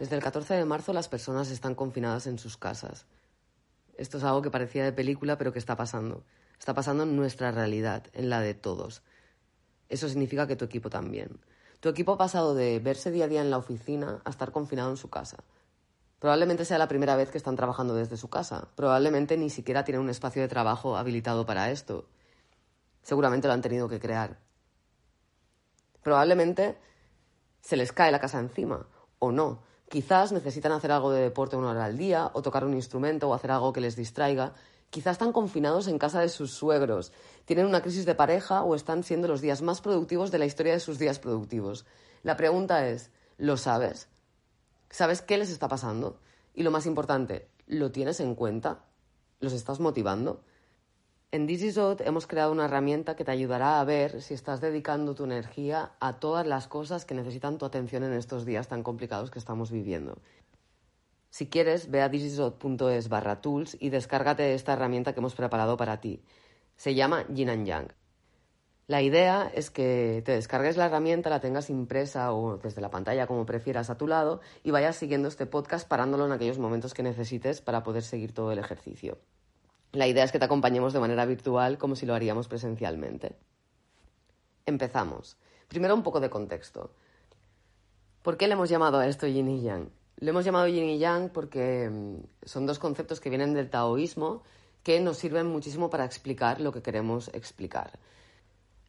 Desde el 14 de marzo las personas están confinadas en sus casas. Esto es algo que parecía de película, pero que está pasando. Está pasando en nuestra realidad, en la de todos. Eso significa que tu equipo también. Tu equipo ha pasado de verse día a día en la oficina a estar confinado en su casa. Probablemente sea la primera vez que están trabajando desde su casa. Probablemente ni siquiera tienen un espacio de trabajo habilitado para esto. Seguramente lo han tenido que crear. Probablemente se les cae la casa encima, o no. Quizás necesitan hacer algo de deporte una hora al día, o tocar un instrumento, o hacer algo que les distraiga. Quizás están confinados en casa de sus suegros, tienen una crisis de pareja o están siendo los días más productivos de la historia de sus días productivos. La pregunta es, ¿lo sabes? ¿Sabes qué les está pasando? Y lo más importante, ¿lo tienes en cuenta? ¿Los estás motivando? En DigiZod hemos creado una herramienta que te ayudará a ver si estás dedicando tu energía a todas las cosas que necesitan tu atención en estos días tan complicados que estamos viviendo. Si quieres, ve a digizod.es barra tools y descárgate esta herramienta que hemos preparado para ti. Se llama Yin and Yang. La idea es que te descargues la herramienta, la tengas impresa o desde la pantalla como prefieras a tu lado y vayas siguiendo este podcast parándolo en aquellos momentos que necesites para poder seguir todo el ejercicio. La idea es que te acompañemos de manera virtual como si lo haríamos presencialmente. Empezamos. Primero un poco de contexto. ¿Por qué le hemos llamado a esto yin y yang? Le hemos llamado yin y yang porque mm, son dos conceptos que vienen del taoísmo que nos sirven muchísimo para explicar lo que queremos explicar.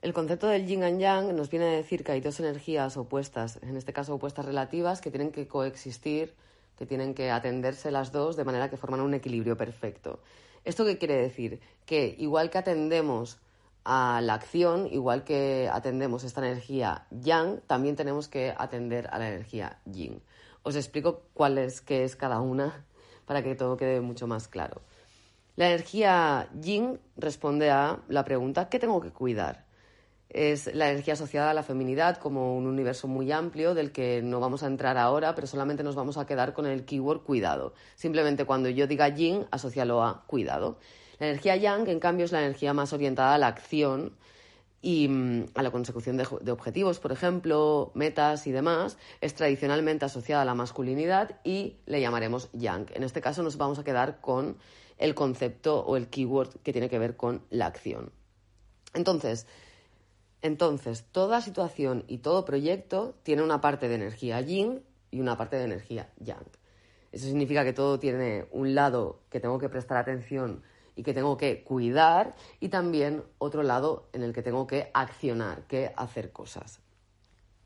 El concepto del yin y yang nos viene a decir que hay dos energías opuestas, en este caso opuestas relativas, que tienen que coexistir, que tienen que atenderse las dos de manera que forman un equilibrio perfecto. ¿Esto qué quiere decir? Que igual que atendemos a la acción, igual que atendemos esta energía yang, también tenemos que atender a la energía yin. Os explico cuál es, qué es cada una para que todo quede mucho más claro. La energía yin responde a la pregunta ¿qué tengo que cuidar? Es la energía asociada a la feminidad como un universo muy amplio del que no vamos a entrar ahora, pero solamente nos vamos a quedar con el keyword cuidado. Simplemente cuando yo diga yin, asocialo a cuidado. La energía yang, en cambio, es la energía más orientada a la acción y mm, a la consecución de, de, objetivos, por ejemplo, metas y demás, es tradicionalmente asociada a la masculinidad y le llamaremos yang. En este caso nos vamos a quedar con el concepto o el keyword que tiene que ver con la acción. Entonces, entonces, toda situación y todo proyecto tiene una parte de energía yin y una parte de energía yang. Eso significa que todo tiene un lado que tengo que prestar atención y que tengo que cuidar y también otro lado en el que tengo que accionar, que hacer cosas.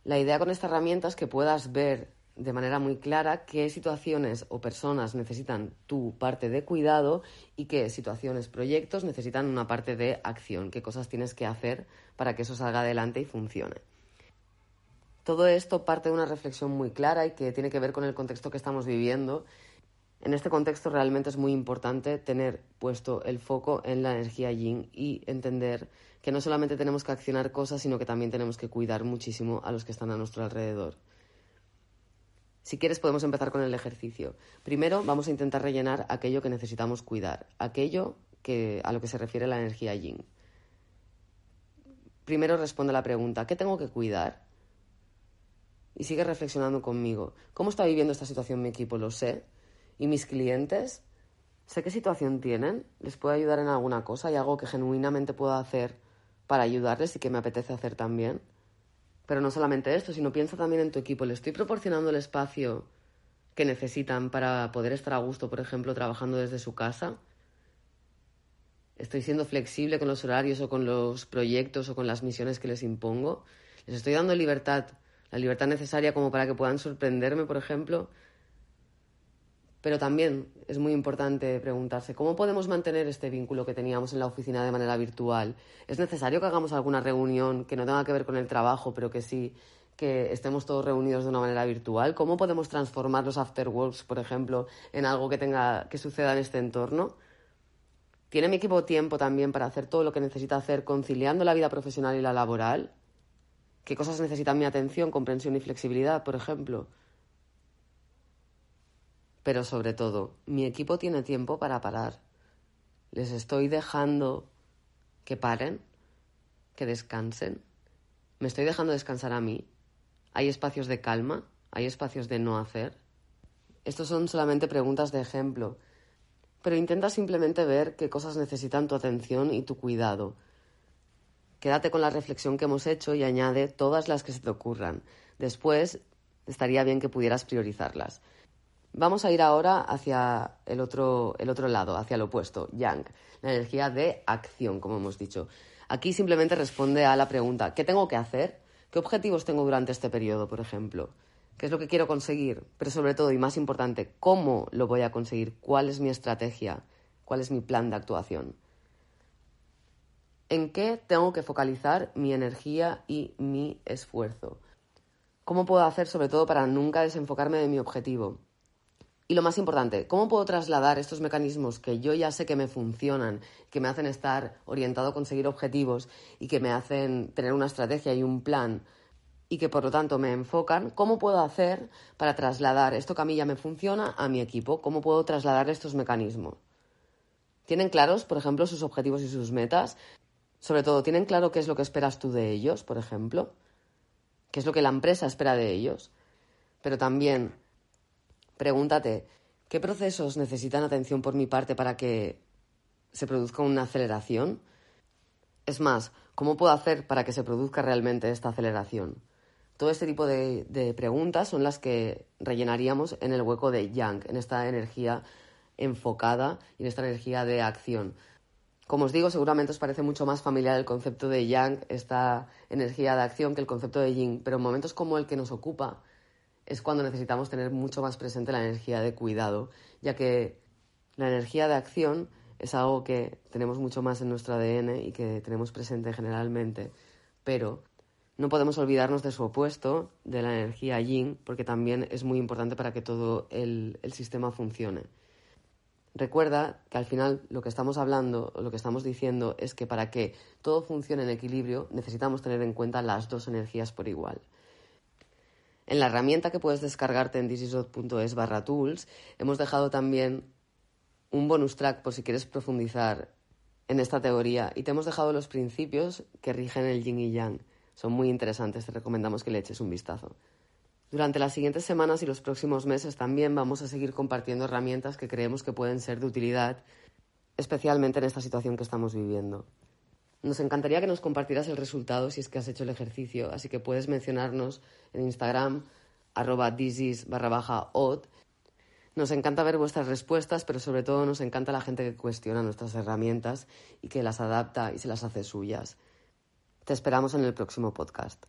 La idea con esta herramienta es que puedas ver de manera muy clara qué situaciones o personas necesitan tu parte de cuidado y qué situaciones, proyectos necesitan una parte de acción, qué cosas tienes que hacer para que eso salga adelante y funcione. Todo esto parte de una reflexión muy clara y que tiene que ver con el contexto que estamos viviendo. En este contexto realmente es muy importante tener puesto el foco en la energía yin y entender que no solamente tenemos que accionar cosas, sino que también tenemos que cuidar muchísimo a los que están a nuestro alrededor. Si quieres podemos empezar con el ejercicio. Primero vamos a intentar rellenar aquello que necesitamos cuidar, aquello que, a lo que se refiere la energía yin. Primero responde a la pregunta, ¿qué tengo que cuidar? Y sigue reflexionando conmigo. ¿Cómo está viviendo esta situación mi equipo? Lo sé. ¿Y mis clientes? ¿Sé qué situación tienen? ¿Les puedo ayudar en alguna cosa? ¿Hay algo que genuinamente pueda hacer para ayudarles y que me apetece hacer también? Pero no solamente esto, sino piensa también en tu equipo. ¿Le estoy proporcionando el espacio que necesitan para poder estar a gusto, por ejemplo, trabajando desde su casa? ¿Estoy siendo flexible con los horarios o con los proyectos o con las misiones que les impongo? ¿Les estoy dando libertad, la libertad necesaria como para que puedan sorprenderme, por ejemplo? Pero también es muy importante preguntarse cómo podemos mantener este vínculo que teníamos en la oficina de manera virtual. ¿Es necesario que hagamos alguna reunión que no tenga que ver con el trabajo, pero que sí que estemos todos reunidos de una manera virtual? ¿Cómo podemos transformar los afterworks, por ejemplo, en algo que tenga que suceda en este entorno? ¿Tiene mi equipo tiempo también para hacer todo lo que necesita hacer conciliando la vida profesional y la laboral? ¿Qué cosas necesitan mi atención, comprensión y flexibilidad, por ejemplo? Pero sobre todo, mi equipo tiene tiempo para parar. Les estoy dejando que paren, que descansen. Me estoy dejando descansar a mí. Hay espacios de calma, hay espacios de no hacer. Estos son solamente preguntas de ejemplo, pero intenta simplemente ver qué cosas necesitan tu atención y tu cuidado. Quédate con la reflexión que hemos hecho y añade todas las que se te ocurran. Después, estaría bien que pudieras priorizarlas. Vamos a ir ahora hacia el otro, el otro lado, hacia el opuesto, Yang, la energía de acción, como hemos dicho. Aquí simplemente responde a la pregunta, ¿qué tengo que hacer? ¿Qué objetivos tengo durante este periodo, por ejemplo? ¿Qué es lo que quiero conseguir? Pero sobre todo, y más importante, ¿cómo lo voy a conseguir? ¿Cuál es mi estrategia? ¿Cuál es mi plan de actuación? ¿En qué tengo que focalizar mi energía y mi esfuerzo? ¿Cómo puedo hacer sobre todo para nunca desenfocarme de mi objetivo? Y lo más importante, ¿cómo puedo trasladar estos mecanismos que yo ya sé que me funcionan, que me hacen estar orientado a conseguir objetivos y que me hacen tener una estrategia y un plan y que por lo tanto me enfocan? ¿Cómo puedo hacer para trasladar esto que a mí ya me funciona a mi equipo? ¿Cómo puedo trasladar estos mecanismos? ¿Tienen claros, por ejemplo, sus objetivos y sus metas? Sobre todo, ¿tienen claro qué es lo que esperas tú de ellos, por ejemplo? ¿Qué es lo que la empresa espera de ellos? Pero también, Pregúntate, ¿qué procesos necesitan atención por mi parte para que se produzca una aceleración? Es más, ¿cómo puedo hacer para que se produzca realmente esta aceleración? Todo este tipo de, preguntas son las que rellenaríamos en el hueco de Yang, en esta energía enfocada y en esta energía de acción. Como os digo, seguramente os parece mucho más familiar el concepto de Yang, esta energía de acción, que el concepto de Yin, pero en momentos como el que nos ocupa, es cuando necesitamos tener mucho más presente la energía de cuidado, ya que la energía de acción es algo que tenemos mucho más en nuestro ADN y que tenemos presente generalmente, pero no podemos olvidarnos de su opuesto, de la energía yin, porque también es muy importante para que todo el, el sistema funcione. Recuerda que al final lo que estamos hablando, lo que estamos diciendo, es que para que todo funcione en equilibrio necesitamos tener en cuenta las dos energías por igual. En la herramienta que puedes descargarte en thisisot.es barra tools, hemos dejado también un bonus track por si quieres profundizar en esta teoría y te hemos dejado los principios que rigen el yin y yang. Son muy interesantes, te recomendamos que le eches un vistazo. Durante las siguientes semanas y los próximos meses también vamos a seguir compartiendo herramientas que creemos que pueden ser de utilidad, especialmente en esta situación que estamos viviendo. Nos encantaría que nos compartieras el resultado si es que has hecho el ejercicio, así que puedes mencionarnos en Instagram, arroba barra baja od. Nos encanta ver vuestras respuestas, pero sobre todo nos encanta la gente que cuestiona nuestras herramientas y que las adapta y se las hace suyas. Te esperamos en el próximo podcast.